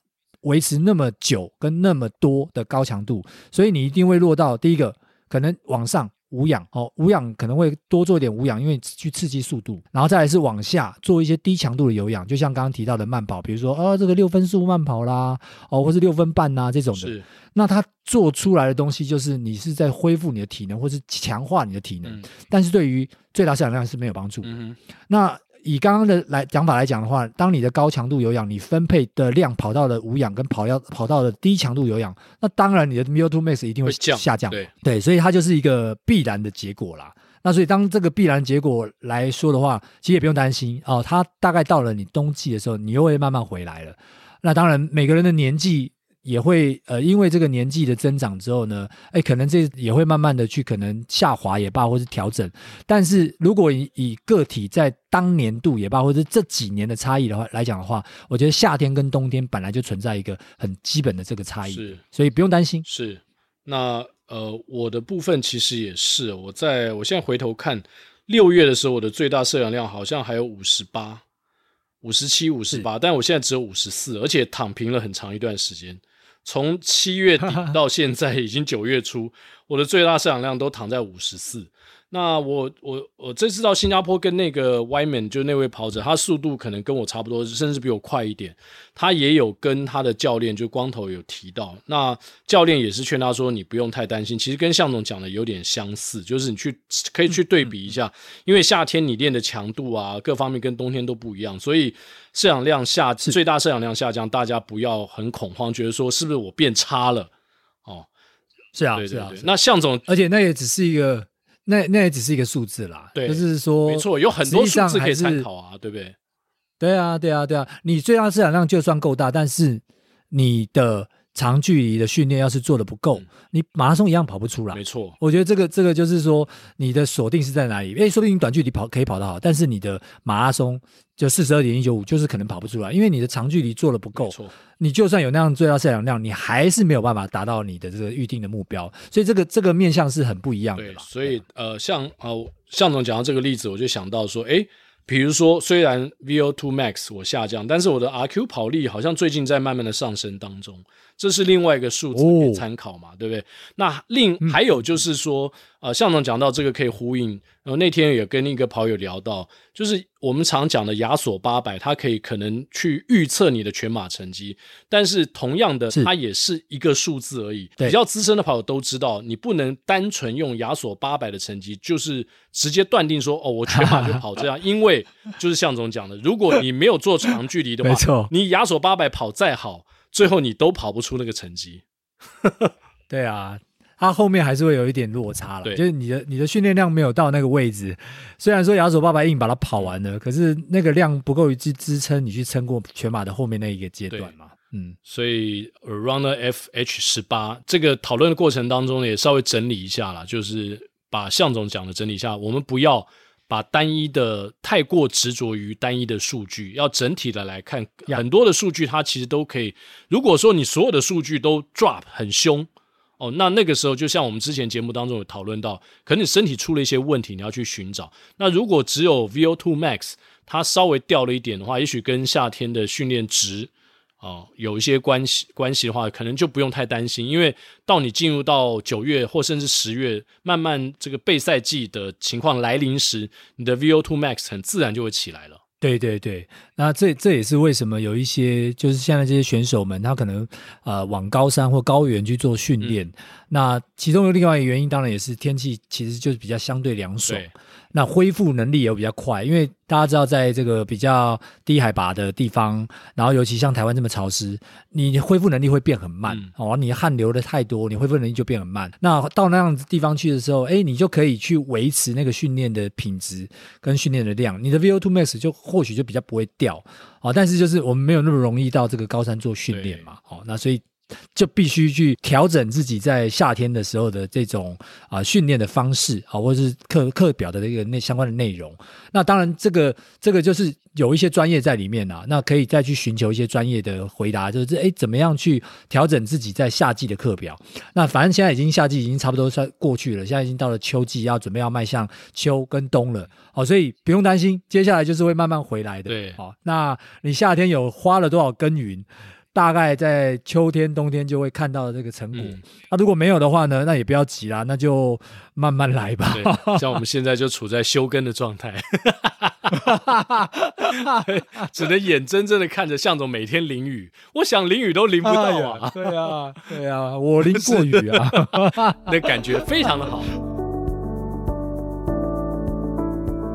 维持那么久跟那么多的高强度，所以你一定会落到第一个可能往上。无氧哦，无氧可能会多做一点无氧，因为去刺激速度，然后再来是往下做一些低强度的有氧，就像刚刚提到的慢跑，比如说哦，这个六分速慢跑啦，哦，或是六分半呐、啊、这种的。是。那它做出来的东西就是你是在恢复你的体能，或是强化你的体能，嗯、但是对于最大摄氧量是没有帮助。嗯。那。以刚刚的来讲法来讲的话，当你的高强度有氧，你分配的量跑到了无氧跟跑要跑到了低强度有氧，那当然你的 VO2 max 一定会下降。对对，所以它就是一个必然的结果啦。那所以当这个必然结果来说的话，其实也不用担心哦。它大概到了你冬季的时候，你又会慢慢回来了。那当然每个人的年纪。也会呃，因为这个年纪的增长之后呢，哎，可能这也会慢慢的去可能下滑也罢，或是调整。但是如果以以个体在当年度也罢，或者这几年的差异的话来讲的话，我觉得夏天跟冬天本来就存在一个很基本的这个差异，是，所以不用担心。是，那呃，我的部分其实也是，我在我现在回头看六月的时候，我的最大摄氧量好像还有五十八、五十七、五十八，但我现在只有五十四，而且躺平了很长一段时间。从七月底到现在，已经九月初，我的最大摄氧量都躺在五十四。那我我我这次到新加坡跟那个 Wyman 就那位跑者，他速度可能跟我差不多，甚至比我快一点。他也有跟他的教练就光头有提到，那教练也是劝他说，你不用太担心。其实跟向总讲的有点相似，就是你去可以去对比一下，因为夏天你练的强度啊，各方面跟冬天都不一样，所以摄氧量下最大摄氧量下降，大家不要很恐慌，觉得说是不是我变差了？哦，是啊，对对对，是啊。那向总，而且那也只是一个。那那也只是一个数字啦，对，就是说，没错，有很多数字可以参考啊，对不对？对啊，对啊，对啊，你最大市场量就算够大，但是你的。长距离的训练要是做的不够，嗯，你马拉松一样跑不出来。没错，我觉得这个这个就是说，你的锁定是在哪里？诶，说不定你短距离跑可以跑得好，但是你的马拉松就四十二点一九五，就是可能跑不出来，因为你的长距离做的不够。没错，你就算有那样最大摄氧量，你还是没有办法达到你的这个预定的目标。所以这个这个面向是很不一样的。对，所以呃，像呃，向总讲到这个例子，我就想到说，诶。比如说，虽然 VO2 max 我下降，但是我的 RQ 跑力好像最近在慢慢的上升当中，这是另外一个数字可以参考嘛，哦、对不对？那另还有就是说，嗯、呃，向总讲到这个可以呼应，然后那天也跟一个跑友聊到，就是我们常讲的亚索八百，它可以可能去预测你的全马成绩，但是同样的，它也是一个数字而已。比较资深的跑友都知道，你不能单纯用亚索八百的成绩，就是直接断定说，哦，我全马就跑这样，因为就是向总讲的，如果你没有做长距离的话，你亚索八百跑再好，最后你都跑不出那个成绩。对啊。它后面还是会有一点落差了，就是你的你的训练量没有到那个位置。虽然说亚索爸爸硬把它跑完了，可是那个量不够去支撑你去撑过全马的后面那一个阶段嘛。嗯，所以 Runner FH 十八这个讨论的过程当中也稍微整理一下啦，就是把向总讲的整理一下，我们不要把单一的太过执着于单一的数据，要整体的来看，很多的数据它其实都可以。如果说你所有的数据都 drop 很凶。哦，那那个时候就像我们之前节目当中有讨论到，可能你身体出了一些问题，你要去寻找。那如果只有 VO2 max 它稍微掉了一点的话，也许跟夏天的训练值啊、哦，有一些关系关系的话，可能就不用太担心，因为到你进入到九月或甚至十月，慢慢这个备赛季的情况来临时，你的 VO2 Max 很自然就会起来了。对对对，那这这也是为什么有一些就是现在这些选手们，他可能呃往高山或高原去做训练，嗯、那其中的另外一个原因，当然也是天气其实就是比较相对凉爽。那恢复能力也比较快，因为大家知道，在这个比较低海拔的地方，然后尤其像台湾这么潮湿，你恢复能力会变很慢、嗯、哦。你汗流的太多，你恢复能力就变很慢。那到那样子地方去的时候，哎，你就可以去维持那个训练的品质跟训练的量，你的 VO2 max 就或许就比较不会掉哦。但是就是我们没有那么容易到这个高山做训练嘛，哦，那所以。就必须去调整自己在夏天的时候的这种啊训练的方式啊，或者是课课表的这个那相关的内容。那当然，这个这个就是有一些专业在里面啊，那可以再去寻求一些专业的回答，就是诶，怎么样去调整自己在夏季的课表？那反正现在已经夏季已经差不多算过去了，现在已经到了秋季，要准备要迈向秋跟冬了。好，所以不用担心，接下来就是会慢慢回来的。对，好，那你夏天有花了多少耕耘？大概在秋天、冬天就会看到这个成果。那、嗯啊、如果没有的话呢？那也不要急啦，那就慢慢来吧。像我们现在就处在休耕的状态，只能眼睁睁的看着向总每天淋雨。我想淋雨都淋不到啊！哎、对啊，对啊，我淋过雨啊，那感觉非常的好。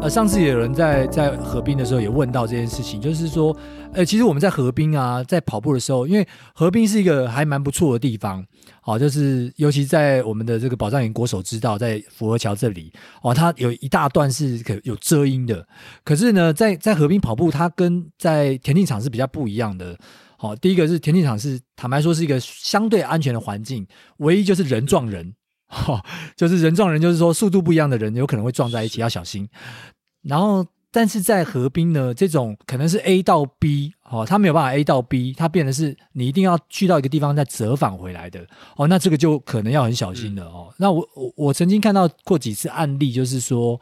呃，上次也有人在在河滨的时候也问到这件事情，就是说，呃，其实我们在河滨啊，在跑步的时候，因为河滨是一个还蛮不错的地方，好，就是尤其在我们的这个宝藏岩国手之道，在福和桥这里，哦，它有一大段是可有遮阴的。可是呢，在在河滨跑步，它跟在田径场是比较不一样的。好，第一个是田径场是坦白说是一个相对安全的环境，唯一就是人撞人。哈，就是人撞人，就是说速度不一样的人有可能会撞在一起，要小心。然后，但是在河滨呢，这种可能是 A 到 B，哦，它没有办法 A 到 B，它变的是你一定要去到一个地方再折返回来的，哦，那这个就可能要很小心了哦。嗯、那我我我曾经看到过几次案例，就是说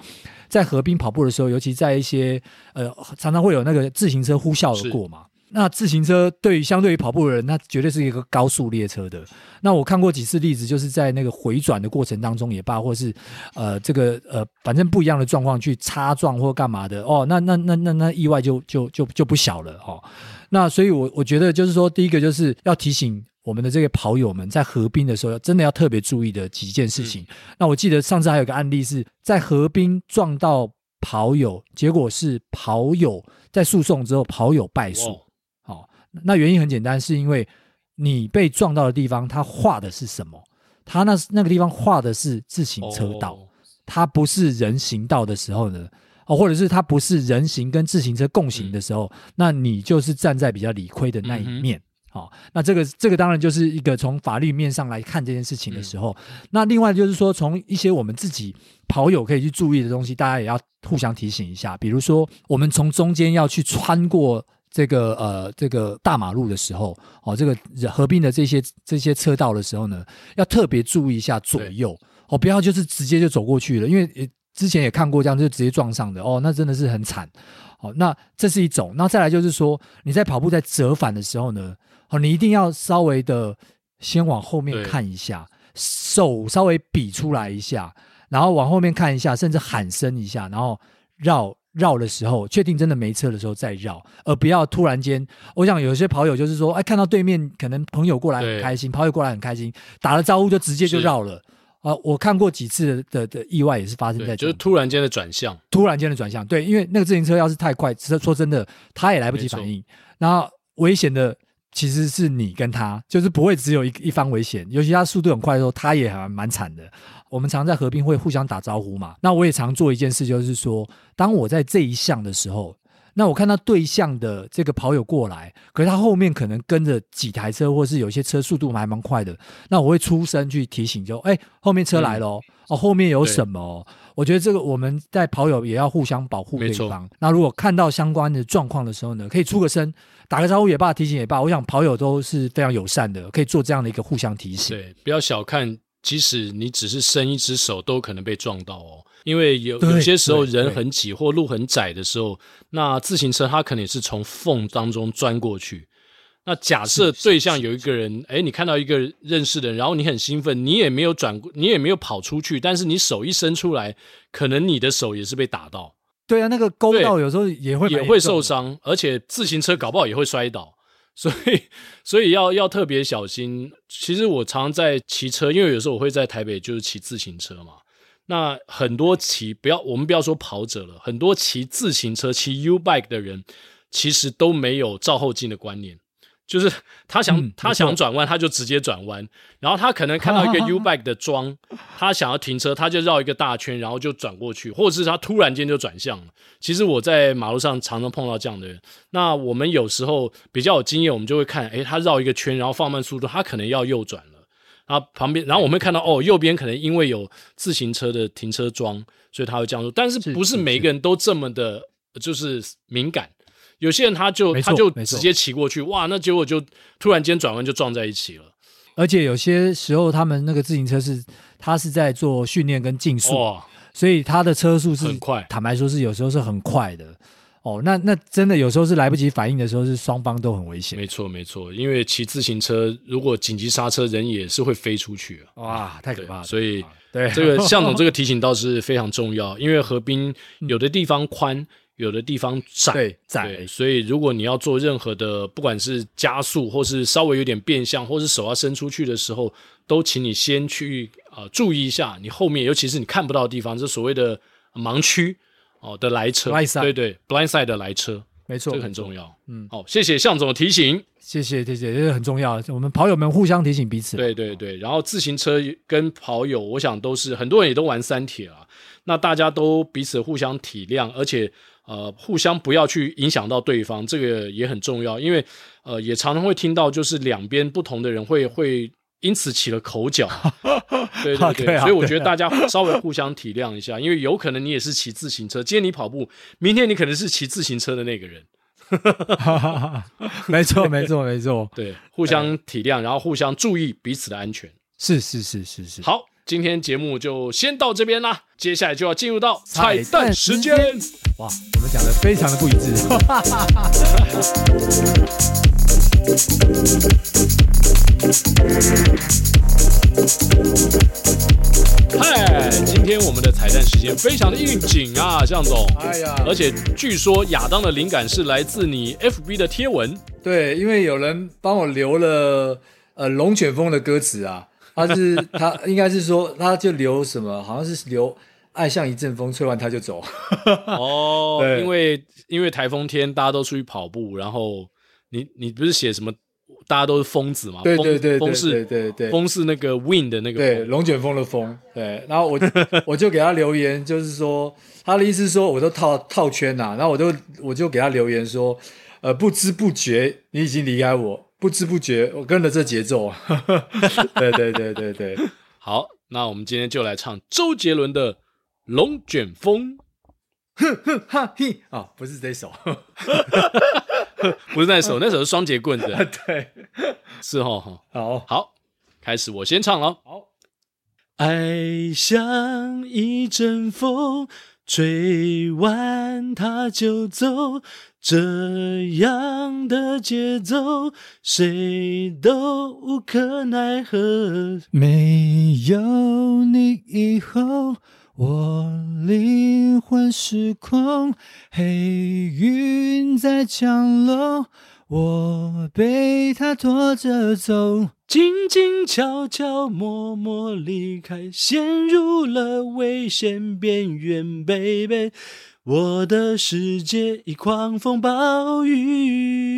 在河滨跑步的时候，尤其在一些呃，常常会有那个自行车呼啸而过嘛。那自行车对于相对于跑步的人，那绝对是一个高速列车的。那我看过几次例子，就是在那个回转的过程当中也罢，或是呃这个呃反正不一样的状况去擦撞或干嘛的哦，那那那那那意外就就就就不小了哦。那所以我，我我觉得就是说，第一个就是要提醒我们的这个跑友们，在河滨的时候，真的要特别注意的几件事情。嗯、那我记得上次还有个案例是在河滨撞到跑友，结果是跑友在诉讼之后，跑友败诉。那原因很简单，是因为你被撞到的地方，它画的是什么？它那那个地方画的是自行车道，它不是人行道的时候呢，哦，或者是它不是人行跟自行车共行的时候，那你就是站在比较理亏的那一面。好，那这个这个当然就是一个从法律面上来看这件事情的时候。那另外就是说，从一些我们自己跑友可以去注意的东西，大家也要互相提醒一下。比如说，我们从中间要去穿过。这个呃，这个大马路的时候，哦，这个合并的这些这些车道的时候呢，要特别注意一下左右哦，不要就是直接就走过去了，因为之前也看过这样就直接撞上的哦，那真的是很惨。哦，那这是一种，那再来就是说你在跑步在折返的时候呢，哦，你一定要稍微的先往后面看一下，手稍微比出来一下，然后往后面看一下，甚至喊声一下，然后绕。绕的时候，确定真的没车的时候再绕，而不要突然间。我想有些跑友就是说，哎，看到对面可能朋友过来很开心，跑友过来很开心，打了招呼就直接就绕了。啊，我看过几次的的意外也是发生在，就是突然间的转向，突然间的转向。对，因为那个自行车要是太快，说真的，他也来不及反应。然后危险的。其实是你跟他，就是不会只有一一方危险，尤其他速度很快的时候，他也还蛮惨的。我们常在河滨会互相打招呼嘛，那我也常做一件事，就是说，当我在这一项的时候，那我看到对向的这个跑友过来，可是他后面可能跟着几台车，或是有些车速度还蛮快的，那我会出声去提醒就，就哎，后面车来了哦，嗯、哦，后面有什么、哦？我觉得这个我们在跑友也要互相保护对方。那如果看到相关的状况的时候呢，可以出个声，打个招呼也罢，提醒也罢。我想跑友都是非常友善的，可以做这样的一个互相提醒。对，不要小看，即使你只是伸一只手，都可能被撞到哦。因为有有些时候人很挤或路很窄的时候，那自行车它可能也是从缝当中钻过去。那假设对象有一个人，哎，你看到一个认识的人，然后你很兴奋，你也没有转，你也没有跑出去，但是你手一伸出来，可能你的手也是被打到。对啊，那个勾到有时候也会也会受伤，而且自行车搞不好也会摔倒，所以所以要要特别小心。其实我常常在骑车，因为有时候我会在台北就是骑自行车嘛。那很多骑不要我们不要说跑者了，很多骑自行车骑 U bike 的人，其实都没有照后镜的观念。就是他想、嗯、他想转弯，他就直接转弯。然后他可能看到一个 U bike 的桩，他想要停车，他就绕一个大圈，然后就转过去，或者是他突然间就转向了。其实我在马路上常常碰到这样的人。那我们有时候比较有经验，我们就会看，诶，他绕一个圈，然后放慢速度，他可能要右转了。然后旁边，然后我们会看到，哦，右边可能因为有自行车的停车桩，所以他会这样做。但是不是每一个人都这么的，就是敏感。有些人他就他就直接骑过去，哇，那结果就突然间转弯就撞在一起了。而且有些时候他们那个自行车是，他是在做训练跟竞速，哇，所以他的车速是很快。坦白说，是有时候是很快的。哦，那那真的有时候是来不及反应的时候，是双方都很危险。没错没错，因为骑自行车如果紧急刹车，人也是会飞出去。哇，太可怕了。所以对这个 向总这个提醒倒是非常重要，因为河滨有的地方宽。有的地方窄，对窄对，所以如果你要做任何的，不管是加速，或是稍微有点变向，或是手要伸出去的时候，都请你先去呃注意一下你后面，尤其是你看不到的地方，这所谓的盲区哦的来车，blind side，对对，blind side 的来车，没错，这个很重要。嗯，好，谢谢向总的提醒，谢谢谢谢，这个很重要，我们跑友们互相提醒彼此。对对对，然后自行车跟跑友，我想都是很多人也都玩三铁啊，那大家都彼此互相体谅，而且。呃，互相不要去影响到对方，这个也很重要，因为呃，也常常会听到，就是两边不同的人会会因此起了口角，对 对对，啊、所以我觉得大家稍微互相体谅一下，因为有可能你也是骑自行车，今天你跑步，明天你可能是骑自行车的那个人，没错没错没错，对，互相体谅，然后互相注意彼此的安全，是是是是是，好。今天节目就先到这边啦，接下来就要进入到彩蛋时间。哇，我们讲的非常的不一致。嗨，今天我们的彩蛋时间非常的应景啊，向总。哎呀，而且据说亚当的灵感是来自你 FB 的贴文。对，因为有人帮我留了呃龙卷风的歌词啊。他是 他应该是说，他就留什么，好像是留爱像一阵风，吹完他就走。哦，因为因为台风天，大家都出去跑步，然后你你不是写什么，大家都是疯子嘛？对对对，风是，对对风是那个 wind 的那个，对，龙卷风的风。对，然后我 我就给他留言，就是说他的意思是说，我都套套圈呐，然后我就我就给他留言说，呃，不知不觉你已经离开我。不知不觉，我跟着这节奏，对对对对对，好，那我们今天就来唱周杰伦的《龙卷风》。哼哼哈嘿，啊，不是这首，不是那首，那首是双截棍的，对，是哈，好。好，开始，我先唱了，好，爱像一阵风。吹完它就走，这样的节奏，谁都无可奈何。没有你以后，我灵魂失控，黑云在降落。我被他拖着走，静静悄悄默默离开，陷入了危险边缘，baby，我的世界已狂风暴雨。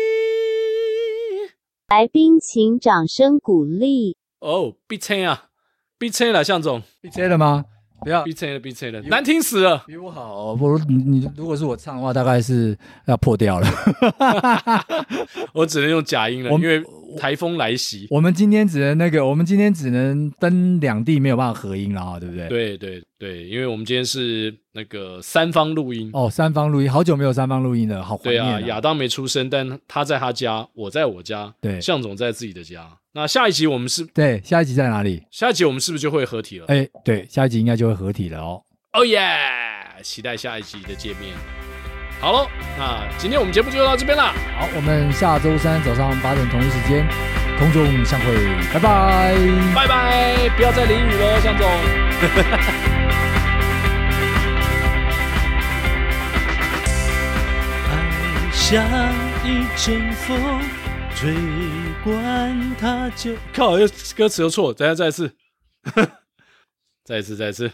来宾请掌声鼓励。哦，闭车啊，闭车了，向总，闭车了吗？不要逼车了，逼车了，难听死了，比我好。不如你，你如果是我唱的话，大概是要破掉了。我只能用假音了，因为台风来袭。我们今天只能那个，我们今天只能登两地没有办法合音了啊，对不对？对对对，因为我们今天是那个三方录音哦，三方录音，好久没有三方录音了，好怀念啊。对啊，亚当没出生，但他在他家，我在我家，对，向总在自己的家。那下一集我们是？对，下一集在哪里？下一集我们是不是就会合体了？哎，对，下一集应该就会合体了哦。哦耶！期待下一集的见面。好喽，那今天我们节目就到这边啦。好，我们下周三早上八点同一时间空中相会，拜拜，拜拜！不要再淋雨了，向总。爱像一阵风。吹管他就靠，又歌词又错，等下 再一次，再一次，再一次。